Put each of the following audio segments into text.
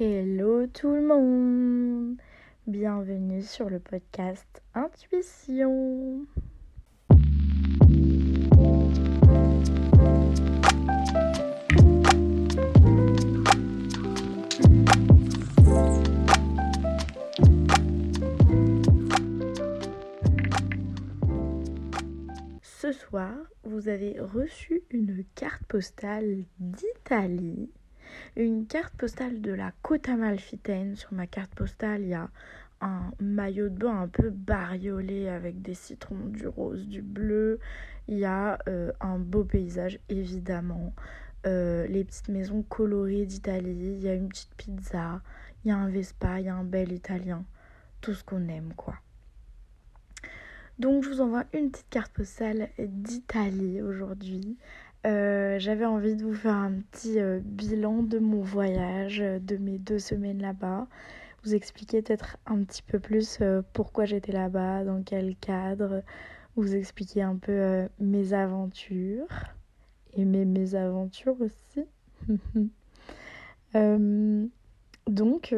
Hello tout le monde. Bienvenue sur le podcast Intuition. Ce soir, vous avez reçu une carte postale d'Italie une carte postale de la côte amalfitaine. Sur ma carte postale, il y a un maillot de bain un peu bariolé avec des citrons, du rose, du bleu. Il y a euh, un beau paysage, évidemment. Euh, les petites maisons colorées d'Italie. Il y a une petite pizza. Il y a un Vespa. Il y a un bel italien. Tout ce qu'on aime, quoi. Donc je vous envoie une petite carte postale d'Italie aujourd'hui euh, j'avais envie de vous faire un petit euh, bilan de mon voyage, euh, de mes deux semaines là-bas. Vous expliquer peut-être un petit peu plus pourquoi j'étais là-bas, dans quel cadre. Vous expliquer un peu mes aventures et mes mésaventures aussi. donc,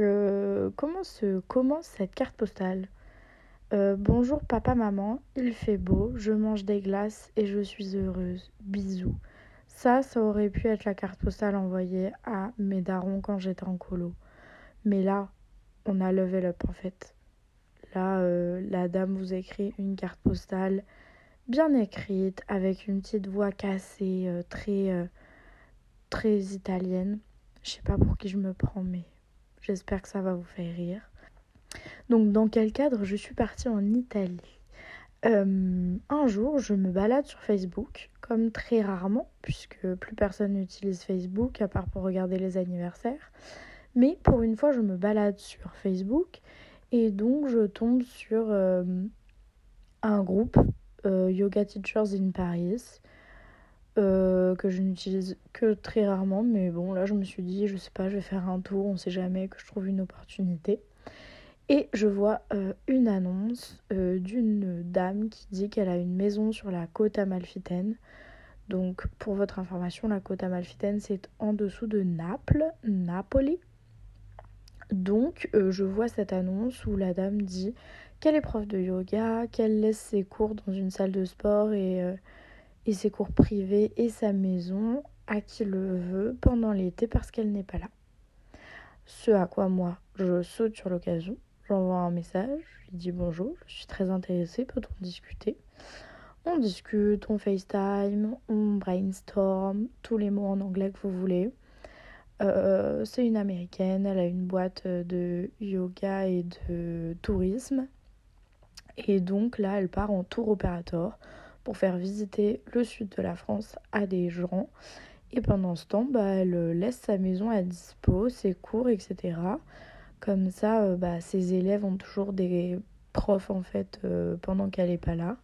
comment se commence cette carte postale? Bonjour papa, maman, il fait beau, je mange des glaces et je suis heureuse. Bisous. Ça, ça aurait pu être la carte postale envoyée à mes darons quand j'étais en colo. Mais là, on a level up en fait. Là, euh, la dame vous écrit une carte postale bien écrite, avec une petite voix cassée, euh, très, euh, très italienne. Je sais pas pour qui je me prends, mais j'espère que ça va vous faire rire. Donc, dans quel cadre je suis partie en Italie? Un jour, je me balade sur Facebook comme très rarement, puisque plus personne n'utilise Facebook à part pour regarder les anniversaires. Mais pour une fois, je me balade sur Facebook et donc je tombe sur euh, un groupe euh, Yoga Teachers in Paris euh, que je n'utilise que très rarement. Mais bon, là, je me suis dit, je sais pas, je vais faire un tour, on sait jamais que je trouve une opportunité. Et je vois une annonce d'une dame qui dit qu'elle a une maison sur la côte amalfitaine. Donc, pour votre information, la côte amalfitaine, c'est en dessous de Naples, Napoli. Donc, euh, je vois cette annonce où la dame dit qu'elle est prof de yoga, qu'elle laisse ses cours dans une salle de sport euh, et ses cours privés et sa maison à qui le veut pendant l'été parce qu'elle n'est pas là. Ce à quoi moi, je saute sur l'occasion, j'envoie un message, je lui dis bonjour, je suis très intéressée, peut-on discuter on discute, on FaceTime, on brainstorm, tous les mots en anglais que vous voulez. Euh, c'est une américaine, elle a une boîte de yoga et de tourisme. Et donc là, elle part en tour opérateur pour faire visiter le sud de la France à des gens. Et pendant ce temps, bah, elle laisse sa maison à dispo, ses cours, etc. Comme ça, euh, bah, ses élèves ont toujours des profs en fait euh, pendant qu'elle n'est pas là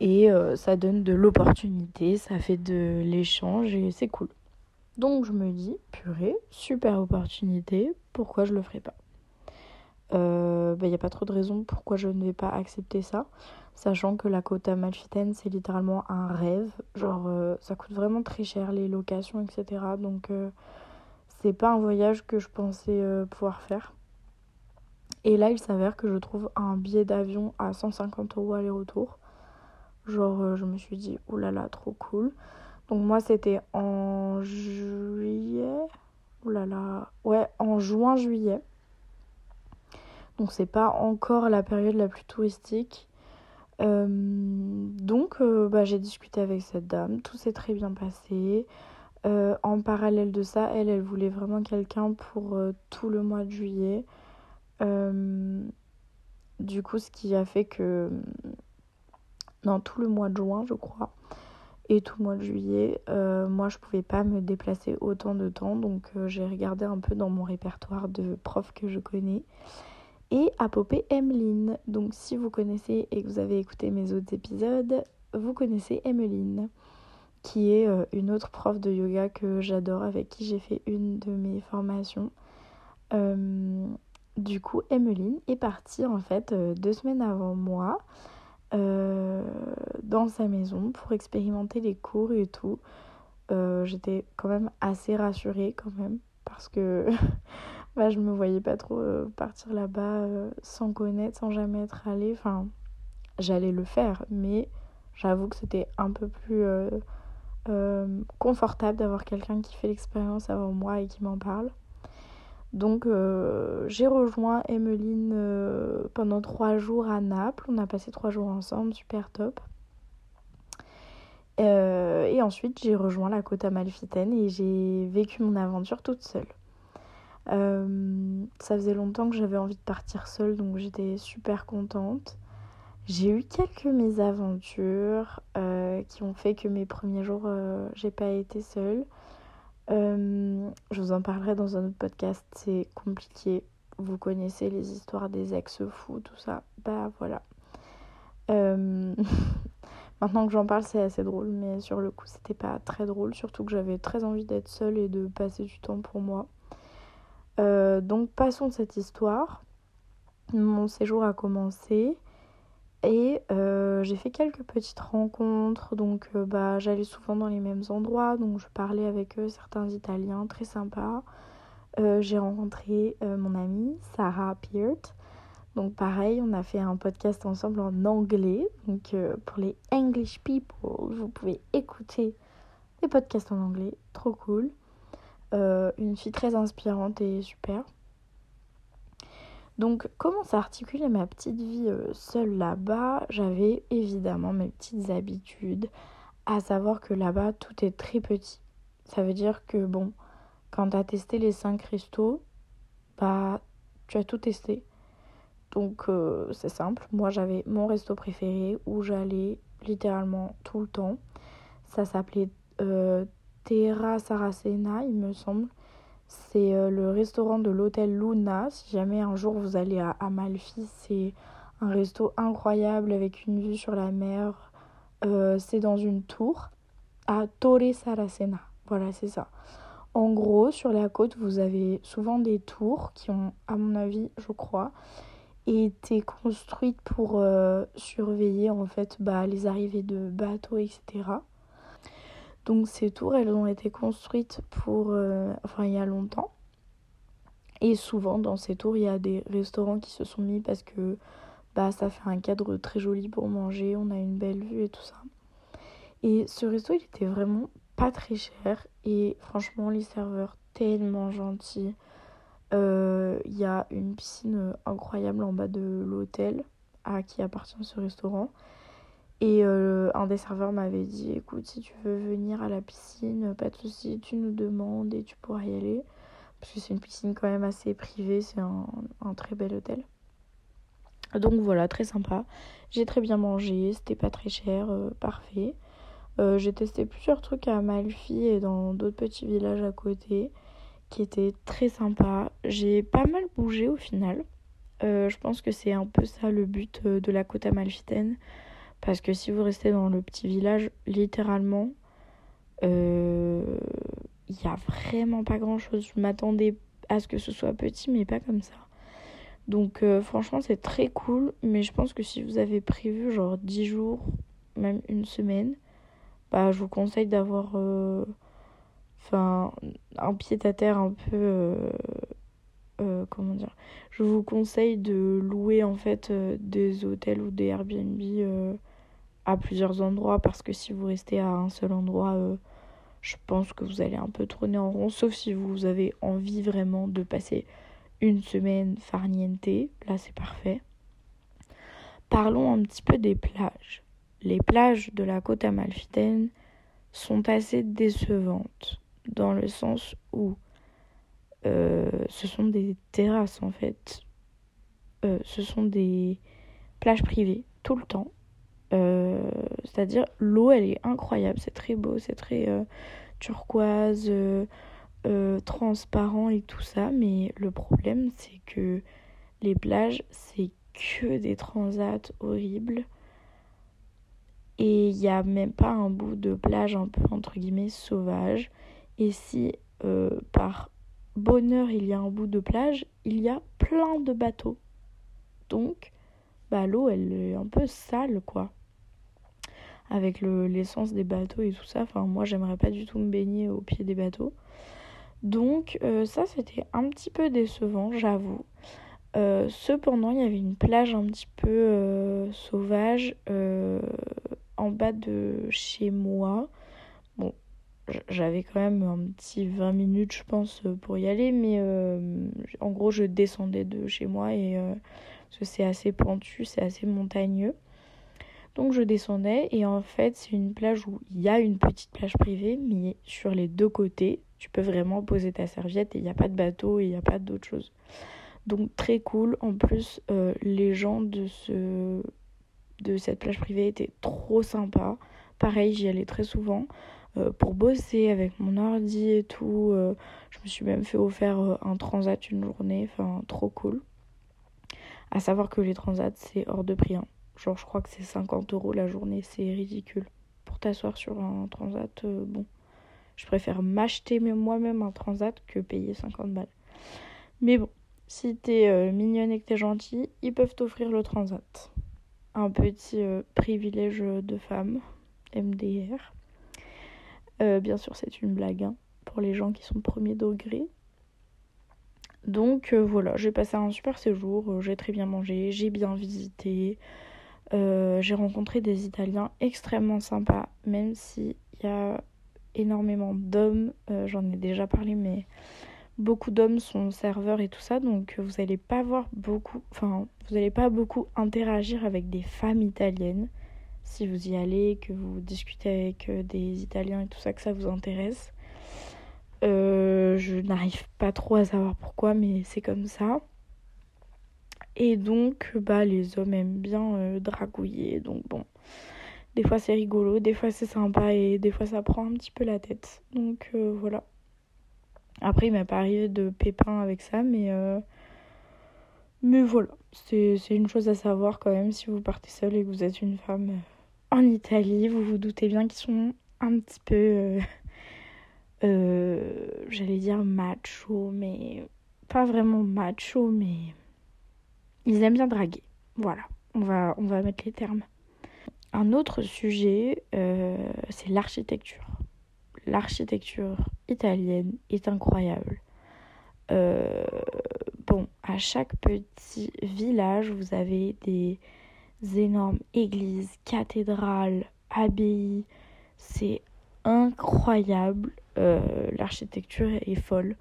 et euh, ça donne de l'opportunité, ça fait de l'échange et c'est cool. Donc je me dis, purée, super opportunité, pourquoi je le ferais pas? Il n'y bah, a pas trop de raison pourquoi je ne vais pas accepter ça, sachant que la côte amalfitaine c'est littéralement un rêve, genre ça coûte vraiment très cher les locations, etc. Donc c'est pas un voyage que je pensais pouvoir faire. Et là il s'avère que je trouve un billet d'avion à 150 euros aller-retour Genre, euh, je me suis dit, oulala, trop cool. Donc, moi, c'était en juillet. Oulala. Ouais, en juin-juillet. Donc, c'est pas encore la période la plus touristique. Euh, donc, euh, bah, j'ai discuté avec cette dame. Tout s'est très bien passé. En parallèle de ça, elle, elle voulait vraiment quelqu'un pour tout le mois de juillet. du coup, ce qui a fait que dans tout le mois de juin, je crois, et tout le mois de juillet. Euh, moi, je pouvais pas me déplacer autant de temps, donc euh, j'ai regardé un peu dans mon répertoire de profs que je connais. Et à popé Emeline. Donc, si vous connaissez et que vous avez écouté mes autres épisodes, vous connaissez Emeline, qui est euh, une autre prof de yoga que j'adore, avec qui j'ai fait une de mes formations. du coup, Emeline est partie en fait deux semaines avant moi. Euh, dans sa maison pour expérimenter les cours et tout. Euh, j'étais quand même assez rassurée quand même parce que bah, je me voyais pas trop partir là-bas sans connaître, sans jamais être allée. Enfin, j'allais le faire, mais j'avoue que c'était un peu plus confortable d'avoir quelqu'un qui fait l'expérience avant moi et qui m'en parle. Donc euh, j'ai rejoint Emmeline euh, pendant trois jours à Naples. On a passé trois jours ensemble, super top. Euh, et ensuite j'ai rejoint la côte amalfitaine et j'ai vécu mon aventure toute seule. ça faisait longtemps que j'avais envie de partir seule, donc j'étais super contente. J'ai eu quelques mésaventures qui ont fait que mes premiers jours, j'ai pas été seule. Euh, je vous en parlerai dans un autre podcast, c'est compliqué. Vous connaissez les histoires des ex-fous, tout ça. Bah voilà. Euh, maintenant que j'en parle, c'est assez drôle, mais sur le coup, c'était pas très drôle. Surtout que j'avais très envie d'être seule et de passer du temps pour moi. Euh, donc, passons cette histoire. Mon séjour a commencé. Et euh, j'ai fait quelques petites rencontres, donc euh, bah, j'allais souvent dans les mêmes endroits, donc je parlais avec eux, certains Italiens très sympas. Euh, j'ai rencontré mon amie Sarah Peart. Donc pareil, on a fait un podcast ensemble en anglais. Donc pour les English people, vous pouvez écouter les podcasts en anglais, trop cool. une fille très inspirante et super. Donc, comment s'articulait ma petite vie euh, seule là-bas? J'avais évidemment mes petites habitudes, à savoir que là-bas, tout est très petit. Ça veut dire que, bon, quand tu as testé les 5 restos, bah, tu as tout testé. Donc, euh, c'est simple. Moi, j'avais mon resto préféré où j'allais littéralement tout le temps. Ça s'appelait euh, Terra Saracena, il me semble. C'est euh, le restaurant de l'hôtel Luna. Si jamais un jour vous allez à Amalfi, c'est un resto incroyable avec une vue sur la mer. Euh, c'est dans une tour à Torre Saracena. Voilà, c'est ça. En gros, sur la côte, vous avez souvent des tours qui ont, à mon avis, je crois, été construites pour euh, surveiller en fait bah, les arrivées de bateaux, etc. Donc ces tours, elles ont été construites pour, euh, il y a longtemps. Et souvent dans ces tours, il y a des restaurants qui se sont mis parce que bah ça fait un cadre très joli pour manger, on a une belle vue et tout ça. Et ce resto, il était vraiment pas très cher et franchement les serveurs tellement gentils. Euh, il y a une piscine incroyable en bas de l'hôtel à qui appartient ce restaurant. Et euh, un des serveurs m'avait dit écoute, si tu veux venir à la piscine, pas de souci, tu nous demandes et tu pourras y aller. Parce que c'est une piscine quand même assez privée, c'est un, très bel hôtel. Donc voilà, très sympa. J'ai très bien mangé, c'était pas très cher, euh, parfait. Euh, j'ai testé plusieurs trucs à Amalfi et dans d'autres petits villages à côté qui étaient très sympas. J'ai pas mal bougé au final. je pense que c'est un peu ça le but de la côte amalfitaine parce que si vous restez dans le petit village, littéralement, il euh, n'y a vraiment pas grand chose. Je m'attendais à ce que ce soit petit, mais pas comme ça. Donc euh, franchement, c'est très cool. Mais je pense que si vous avez prévu genre 10 jours, même une semaine, bah, je vous conseille d'avoir euh, un pied à terre un peu. comment dire Je vous conseille de louer en fait des hôtels ou des Airbnb à plusieurs endroits parce que si vous restez à un seul endroit, euh, je pense que vous allez un peu tourner en rond, sauf si vous avez envie vraiment de passer une semaine farniente. Là, c'est parfait. Parlons un petit peu des plages. Les plages de la côte amalfitaine sont assez décevantes dans le sens où euh, ce sont des terrasses en fait. Euh, ce sont des plages privées tout le temps c'est-à-dire l'eau, elle est incroyable, c'est très beau, c'est très euh, turquoise, euh, transparent et tout ça. Mais le problème, c'est que les plages, c'est que des transats horribles. Et il n'y a même pas un bout de plage un peu entre guillemets sauvage. Et si par bonheur il y a un bout de plage, il y a plein de bateaux. Donc, bah, l'eau elle est un peu sale quoi avec l'essence des bateaux et tout ça. Enfin, moi, j'aimerais pas du tout me baigner au pied des bateaux. Donc ça c'était un petit peu décevant, j'avoue. cependant, il y avait une plage un petit peu sauvage en bas de chez moi. Bon, j'avais quand même un petit 20 minutes, je pense, pour y aller, mais en gros, je descendais de chez moi et c'est assez pentu, c'est assez montagneux. Donc je descendais et en fait c'est une plage où il y a une petite plage privée mais sur les deux côtés tu peux vraiment poser ta serviette et il n'y a pas de bateau et il n'y a pas d'autre chose. Donc très cool. En plus euh, les gens de, ce, de cette plage privée étaient trop sympas. Pareil j'y allais très souvent. Euh, pour bosser avec mon ordi et tout. Euh, je me suis même fait offrir un transat une journée, enfin trop cool. À savoir que les transats c'est hors de prix. Hein. Genre, je crois que c'est 50 euros la journée, c'est ridicule. Pour t'asseoir sur un transat, euh, bon, je préfère m'acheter moi-même un transat que payer 50 balles. Mais bon, si t'es euh, mignonne et que t'es gentil, ils peuvent t'offrir le transat. Un petit euh, privilège de femme, MDR. bien sûr, c'est une blague hein, pour les gens qui sont premier degré. Donc voilà, j'ai passé un super séjour, j'ai très bien mangé, j'ai bien visité. Euh, j'ai rencontré des Italiens extrêmement sympas, même s'il y a énormément d'hommes, euh, j'en ai déjà parlé, mais beaucoup d'hommes sont serveurs et tout ça, donc vous n'allez pas voir beaucoup, enfin, vous n'allez pas beaucoup interagir avec des femmes italiennes. Si vous y allez, que vous discutez avec euh, des Italiens et tout ça, que ça vous intéresse. je n'arrive pas trop à savoir pourquoi, mais c'est comme ça. Et donc, bah, les hommes aiment bien euh, dragouiller. Donc, bon, des fois c'est rigolo, des fois c'est sympa et des fois ça prend un petit peu la tête. Donc, euh, voilà. Après, il m'est pas arrivé de pépin avec ça, mais, euh, mais voilà. C'est une chose à savoir quand même si vous partez seul et que vous êtes une femme en Italie. Vous vous doutez bien qu'ils sont un petit peu. J'allais dire macho, mais pas vraiment macho, mais ils aiment bien draguer. Voilà, on va, on va mettre les termes. Un autre sujet, euh, c'est l'architecture. L'architecture italienne est incroyable. Euh, bon, à chaque petit village, vous avez des énormes églises, cathédrales, abbayes. C'est incroyable. Euh, l'architecture est folle.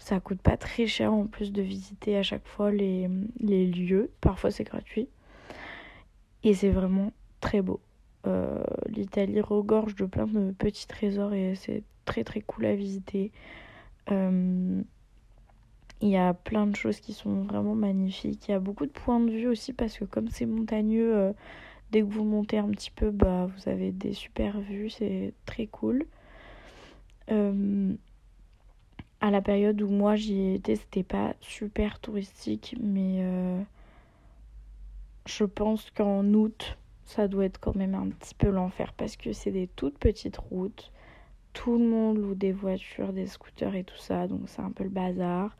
Ça coûte pas très cher en plus de visiter à chaque fois les, les lieux. Parfois c'est gratuit. Et c'est vraiment très beau. Euh, L'Italie regorge de plein de petits trésors et c'est très très cool à visiter. Euh, il y a plein de choses qui sont vraiment magnifiques. Il y a beaucoup de points de vue aussi parce que comme c'est montagneux, euh, dès que vous montez un petit peu, bah, vous avez des super vues. C'est très cool à la période où moi j'y étais, c'était pas super touristique, mais euh, je pense qu'en août, ça doit être quand même un petit peu l'enfer parce que c'est des toutes petites routes. Tout le monde loue des voitures, des scooters et tout ça, donc c'est un peu le bazar.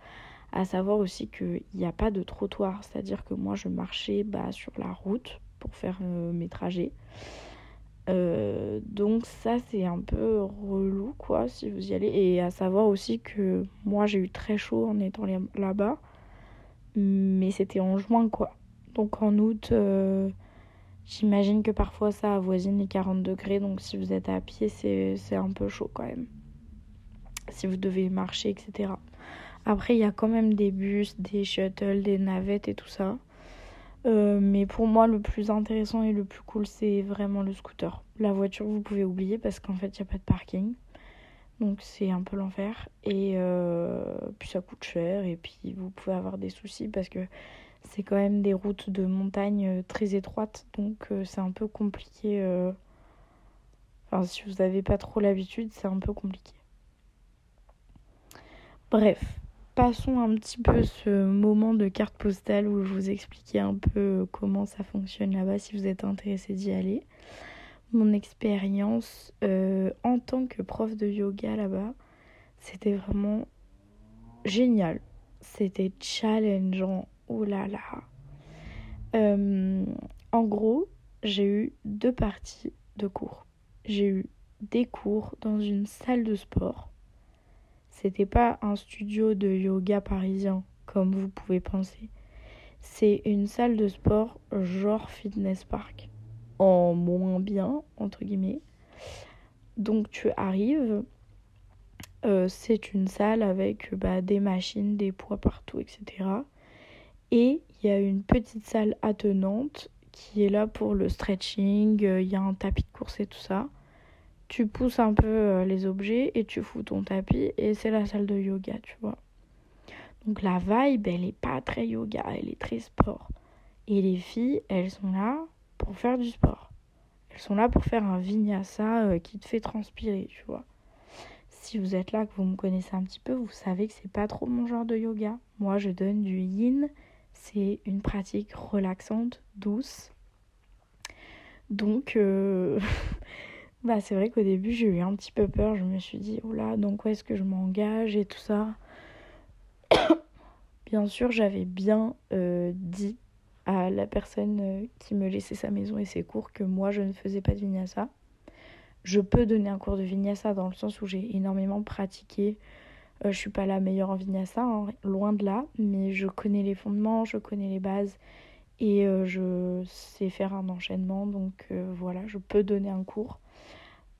À savoir aussi qu'il n'y a pas de trottoir, c'est-à-dire que moi je marchais bah, sur la route pour faire euh, mes trajets. Euh, donc ça c'est un peu relou quoi si vous y allez. Et à savoir aussi que moi j'ai eu très chaud en étant là-bas. Mais c'était en juin quoi. Donc en août euh, j'imagine que parfois ça avoisine les 40 degrés. Donc si vous êtes à pied c'est un peu chaud quand même. Si vous devez marcher etc après il y a quand même des bus des shuttles des navettes et tout ça euh, mais pour moi, le plus intéressant et le plus cool, c'est vraiment le scooter. La voiture, vous pouvez oublier parce qu'en fait, il n'y a pas de parking. Donc, c'est un peu l'enfer. Et euh, puis, ça coûte cher. Et puis, vous pouvez avoir des soucis parce que c'est quand même des routes de montagne euh, très étroites. Donc, c'est un peu compliqué. Enfin, si vous n'avez pas trop l'habitude, c'est un peu compliqué. Bref, passons un petit peu ce moment de carte postale où je vous expliquais un peu comment ça fonctionne là-bas si vous êtes intéressé d'y aller. Mon expérience euh, en tant que prof de yoga là-bas, c'était vraiment génial. C'était challengeant. Oh là là. Euh, en gros, j'ai eu deux parties de cours. J'ai eu des cours dans une salle de sport c'était pas un studio de yoga parisien comme vous pouvez penser. C'est une salle de sport genre fitness park en moins bien entre guillemets. Donc tu arrives, euh, c'est une salle avec bah, des machines, des poids partout, etc. Et il y a une petite salle attenante qui est là pour le stretching, euh, il y a un tapis de course et tout ça. Tu pousses un peu euh, les objets et tu fous ton tapis et c'est la salle de yoga, tu vois. Donc la vibe, elle est pas très yoga, elle est très sport. Et les filles, elles sont là pour faire du sport. Elles sont là pour faire un vinyasa euh, qui te fait transpirer, tu vois. Si vous êtes là, que vous me connaissez un petit peu, vous savez que c'est pas trop mon genre de yoga. Moi, je donne du yin c'est une pratique relaxante, douce. Donc, euh, bah, c'est vrai qu'au début, j'ai eu un petit peu peur. Je me suis dit, oula, donc où est-ce que je m'engage et tout ça. bien sûr, j'avais bien euh, dit à la personne euh, qui me laissait sa maison et ses cours que moi, je ne faisais pas de vinyasa. Je peux donner un cours de vinyasa dans le sens où j'ai énormément pratiqué euh, je suis pas la meilleure en vinyasa, hein, loin de là, mais je connais les fondements, je connais les bases et euh, je sais faire un enchaînement, donc voilà, je peux donner un cours,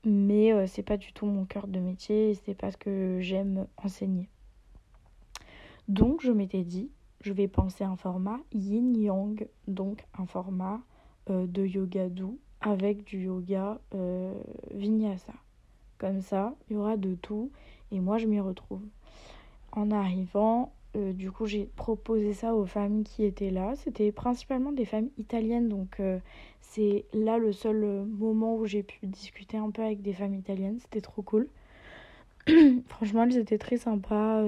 mais c'est pas du tout mon cœur de métier et c'est pas ce que j'aime enseigner. Donc je m'étais dit, je vais penser un format yin-yang, donc un format de yoga doux avec du yoga vinyasa. Comme ça, il y aura de tout et moi, je m'y retrouve. En arrivant, euh, du coup, j'ai proposé ça aux femmes qui étaient là. C'était principalement des femmes italiennes, donc euh, c'est là le seul euh, moment où j'ai pu discuter un peu avec des femmes italiennes. C'était trop cool. Franchement, elles étaient très sympas.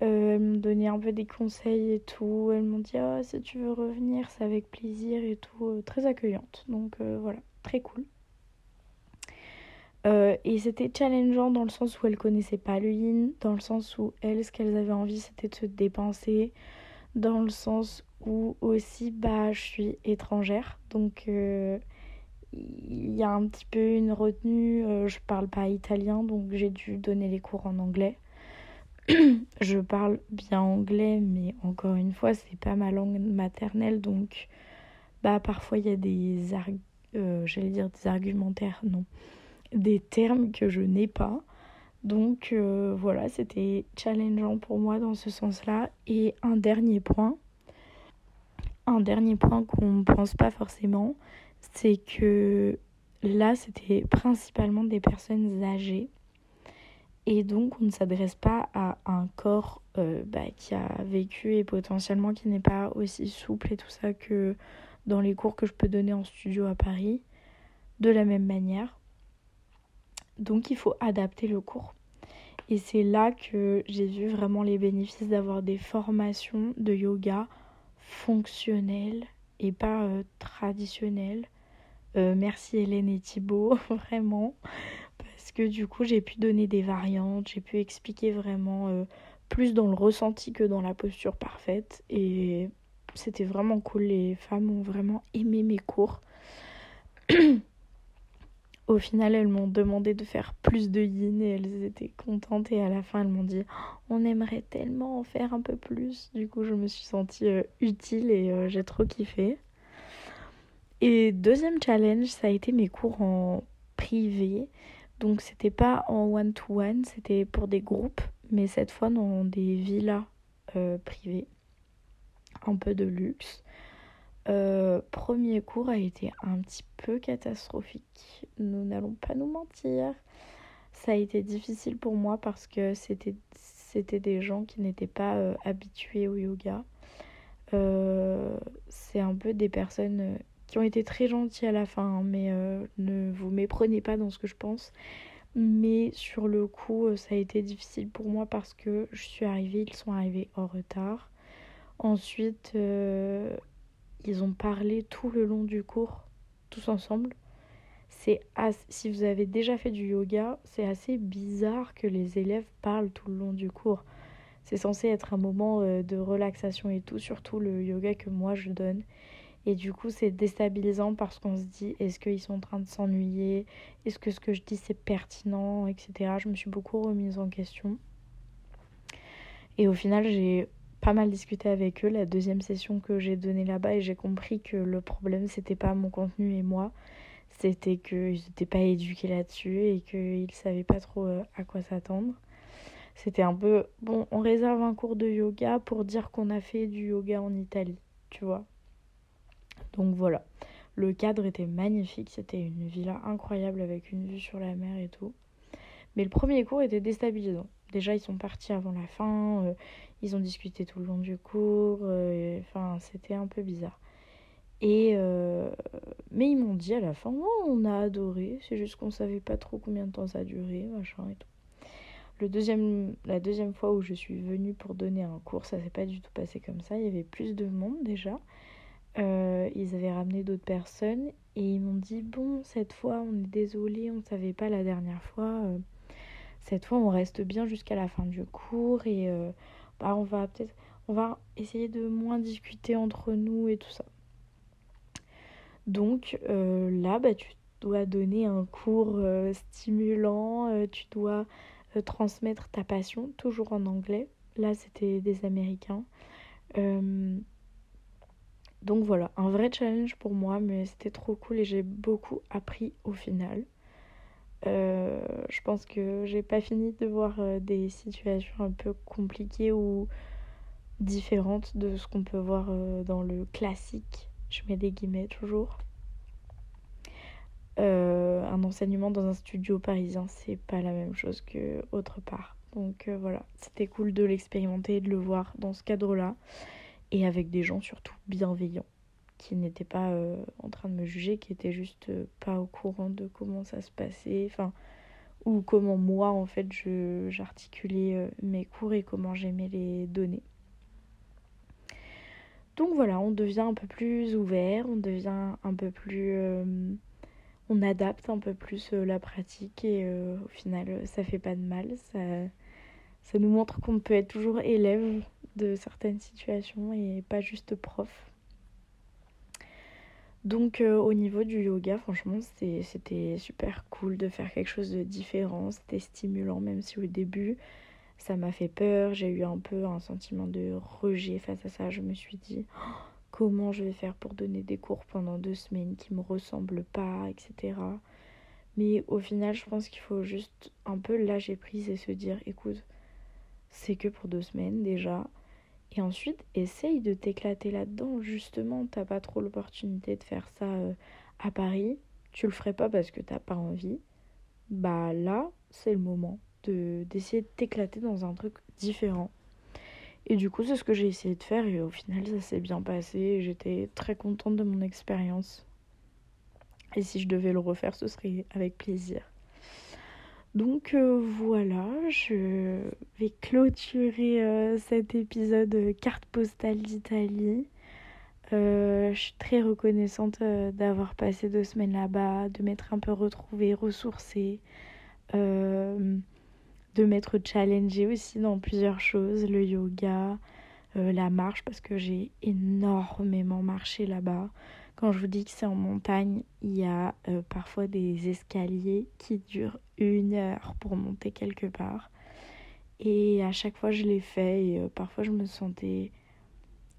elles m'ont donné un peu des conseils et tout. Elles m'ont dit oh, si tu veux revenir, c'est avec plaisir et tout. très accueillante. Donc voilà, très cool. Euh, et c'était challengeant dans le sens où elles connaissaient pas le yin, dans le sens où elles, ce qu'elles avaient envie, c'était de se dépenser, dans le sens où aussi, bah, je suis étrangère, donc euh, il y a un petit peu une retenue. Euh, je parle pas italien, donc j'ai dû donner les cours en anglais. je parle bien anglais, mais encore une fois, c'est pas ma langue maternelle, donc bah parfois il y a des, j'allais dire des argumentaires, non des termes que je n'ai pas. Donc euh, voilà, c'était challengeant pour moi dans ce sens-là. Et un dernier point, un dernier point qu'on ne pense pas forcément, c'est que là, c'était principalement des personnes âgées. Et donc, on ne s'adresse pas à un corps euh, bah, qui a vécu et potentiellement qui n'est pas aussi souple et tout ça que dans les cours que je peux donner en studio à Paris. De la même manière, donc il faut adapter le cours. Et c'est là que j'ai vu vraiment les bénéfices d'avoir des formations de yoga fonctionnelles et pas euh, traditionnelles. Euh, merci Hélène et Thibaut, vraiment. Parce que du coup j'ai pu donner des variantes, j'ai pu expliquer vraiment euh, plus dans le ressenti que dans la posture parfaite. Et c'était vraiment cool, les femmes ont vraiment aimé mes cours. Au final, elles m'ont demandé de faire plus de yin et elles étaient contentes. Et à la fin, elles m'ont dit On aimerait tellement en faire un peu plus. Du coup, je me suis sentie euh, utile et euh, j'ai trop kiffé. Et deuxième challenge, ça a été mes cours en privé. Donc, c'était pas en one-to-one, c'était pour des groupes, mais cette fois dans des villas euh, privées. Un peu de luxe. Euh, premier cours a été un petit peu catastrophique. Nous n'allons pas nous mentir. Ça a été difficile pour moi parce que c'était, c'était des gens qui n'étaient pas euh, habitués au yoga. Euh, c'est un peu des personnes qui ont été très gentilles à la fin, hein, mais ne vous méprenez pas dans ce que je pense. Mais sur le coup, ça a été difficile pour moi parce que je suis arrivée, ils sont arrivés en retard. Ensuite, ils ont parlé tout le long du cours, tous ensemble. C'est si vous avez déjà fait du yoga, c'est assez bizarre que les élèves parlent tout le long du cours. C'est censé être un moment euh, de relaxation et tout, surtout le yoga que moi je donne. Et du coup, c'est déstabilisant parce qu'on se dit est-ce qu'ils sont en train de s'ennuyer? Est-ce que ce que je dis c'est pertinent? Etc. Je me suis beaucoup remise en question. Et au final, j'ai pas mal discuté avec eux la deuxième session que j'ai donnée là-bas et j'ai compris que le problème c'était pas mon contenu et moi, c'était qu'ils n'étaient pas éduqués là-dessus et qu'ils savaient pas trop euh, à quoi s'attendre. C'était un peu bon, on réserve un cours de yoga pour dire qu'on a fait du yoga en Italie, tu vois. Donc voilà. Le cadre était magnifique, c'était une villa incroyable avec une vue sur la mer et tout. Mais le premier cours était déstabilisant. Déjà, ils sont partis avant la fin, euh, ils ont discuté tout le long du cours, euh, enfin, c'était un peu bizarre. Et euh, mais ils m'ont dit à la fin, oh, on a adoré, c'est juste qu'on savait pas trop combien de temps ça a duré, machin et tout. Le deuxième, la deuxième fois où je suis venue pour donner un cours, ça s'est pas du tout passé comme ça. Il y avait plus de monde déjà. Ils avaient ramené d'autres personnes et ils m'ont dit bon cette fois on est désolé on ne savait pas la dernière fois cette fois on reste bien jusqu'à la fin du cours et euh, bah, on va peut-être on va essayer de moins discuter entre nous et tout ça. Donc là bah tu dois donner un cours stimulant tu dois transmettre ta passion toujours en anglais. Là c'était des américains. Donc voilà, un vrai challenge pour moi, mais c'était trop cool et j'ai beaucoup appris au final. Euh, je pense que j'ai pas fini de voir euh, des situations un peu compliquées ou différentes de ce qu'on peut voir euh, dans le classique. Je mets des guillemets toujours. un enseignement dans un studio parisien, c'est pas la même chose que autre part. Donc voilà, c'était cool de l'expérimenter de le voir dans ce cadre-là et avec des gens surtout bienveillants qui n'étaient pas euh, en train de me juger, qui étaient juste euh, pas au courant de comment ça se passait, ou comment moi en fait j'articulais euh, mes cours et comment j'aimais les donner. Donc voilà, on devient un peu plus ouvert, on devient un peu plus on adapte un peu plus la pratique et au final ça fait pas de mal, ça ça nous montre qu'on peut être toujours élève de certaines situations et pas juste prof. Donc euh, au niveau du yoga, franchement, c'était super cool de faire quelque chose de différent, c'était stimulant même si au début ça m'a fait peur, j'ai eu un peu un sentiment de rejet face à ça, je me suis dit oh, comment je vais faire pour donner des cours pendant deux semaines qui me ressemblent pas, etc. Mais au final, je pense qu'il faut juste un peu lâcher prise et se dire écoute, c'est que pour deux semaines déjà. Et ensuite, essaye de t'éclater là-dedans. Justement, t'as pas trop l'opportunité de faire ça euh, à Paris. Tu le ferais pas parce que t'as pas envie. Bah là, c'est le moment de d'essayer de t'éclater dans un truc différent. Et du coup, c'est ce que j'ai essayé de faire et au final, ça s'est bien passé. J'étais très contente de mon expérience. Et si je devais le refaire, ce serait avec plaisir. Donc euh, voilà, je vais clôturer euh, cet épisode euh, carte postale d'Italie. je suis très reconnaissante d'avoir passé deux semaines là-bas, de m'être un peu retrouvée, ressourcée, de m'être challengée aussi dans plusieurs choses, le yoga, la marche, parce que j'ai énormément marché là-bas. Quand je vous dis que c'est en montagne, il y a parfois des escaliers qui durent une heure pour monter quelque part. Et à chaque fois, je l'ai fait et euh, parfois, je me sentais.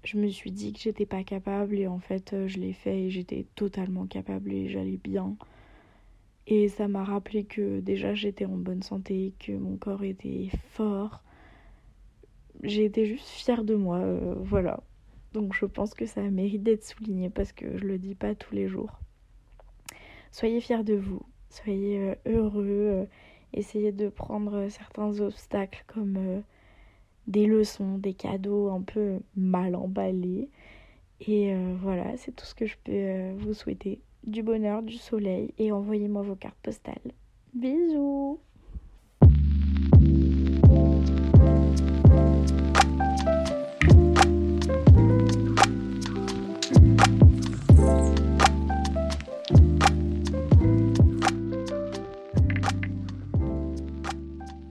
Je me suis dit que j'étais pas capable et en fait, euh, je l'ai fait et j'étais totalement capable et j'allais bien. Et ça m'a rappelé que déjà j'étais en bonne santé, que mon corps était fort. J'ai été juste fière de moi, voilà. Donc je pense que ça mérite d'être souligné parce que je le dis pas tous les jours. Soyez fiers de vous, soyez euh, heureux, euh, essayez de prendre certains obstacles comme euh, des leçons, des cadeaux un peu mal emballés. Et voilà, c'est tout ce que je peux vous souhaiter. Du bonheur, du soleil et envoyez-moi vos cartes postales. Bisous